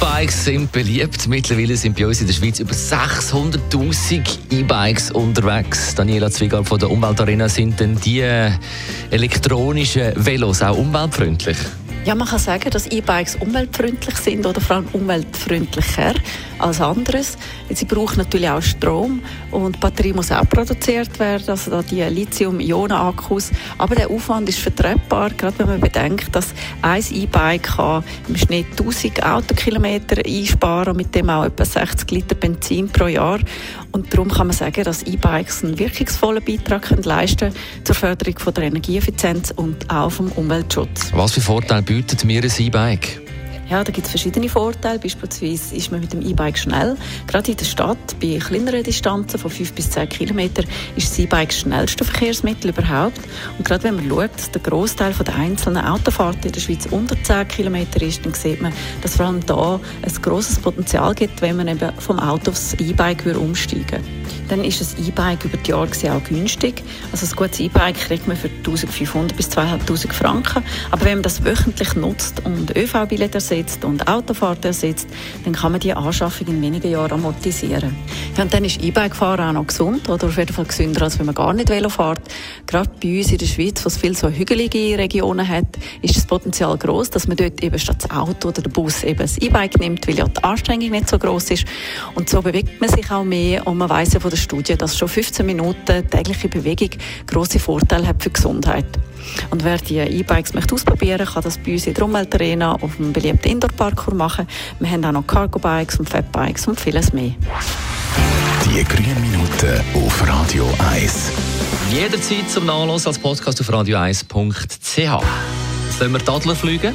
E-Bikes sind beliebt. Mittlerweile sind bei uns in der Schweiz über 600.000 E-Bikes unterwegs. Daniela Zwiegal von der Umweltarena, sind denn die elektronischen Velos auch umweltfreundlich? Ja, man kann sagen, dass E-Bikes umweltfreundlich sind oder vor allem umweltfreundlicher als anderes. Sie brauchen natürlich auch Strom und die Batterie muss auch produziert werden, also die Lithium-Ionen-Akkus. Aber der Aufwand ist vertretbar, gerade wenn man bedenkt, dass ein E-Bike im Schnitt 1000 Autokilometer einsparen und mit dem auch etwa 60 Liter Benzin pro Jahr. Und darum kann man sagen, dass E-Bikes einen wirkungsvollen Beitrag können leisten zur Förderung von der Energieeffizienz und auch vom Umweltschutz. Was für Vorteile bietet mir ein E-Bike? Ja, da gibt es verschiedene Vorteile. Beispielsweise ist man mit dem E-Bike schnell. Gerade in der Stadt, bei kleineren Distanzen von 5 bis 10 Kilometern, ist das E-Bike das schnellste Verkehrsmittel überhaupt. Und gerade wenn man schaut, dass der Großteil der einzelnen Autofahrten in der Schweiz unter 10 Kilometer ist, dann sieht man, dass vor allem da ein grosses Potenzial gibt, wenn man eben vom Auto aufs E-Bike umsteigen Dann ist das E-Bike über die Jahre auch günstig. Also ein gutes E-Bike kriegt man für 1500 bis 2500 Franken. Aber wenn man das wöchentlich nutzt und ÖV-Billett ersetzt, ersetzt und Autofahrt ersetzt, dann kann man die Anschaffung in wenigen Jahren amortisieren. Ja, und dann ist E-Bike-Fahren auch noch gesund, oder auf jeden Fall gesünder, als wenn man gar nicht Velo fährt. Gerade bei uns in der Schweiz, was viele so hügelige Regionen hat, ist das Potenzial groß, dass man dort eben statt das Auto oder der Bus eben das E-Bike nimmt, weil ja die Anstrengung nicht so groß ist. Und so bewegt man sich auch mehr und man weiß ja von der Studie, dass schon 15 Minuten tägliche Bewegung große Vorteile hat für die Gesundheit. Und wer die E-Bikes möchte ausprobieren kann das bei uns in der Umweltarena auf dem beliebten Indoor-Parkour machen. Wir haben auch noch Cargo-Bikes und Fat-Bikes und vieles mehr. Die grünen Minuten auf Radio 1. Jederzeit zum Nachlassen als Podcast auf radio1.ch. Jetzt lassen wir die Adler fliegen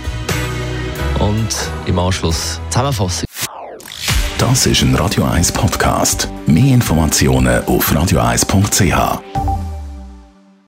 und im Anschluss Zusammenfassung. Das ist ein Radio 1 Podcast. Mehr Informationen auf radio1.ch.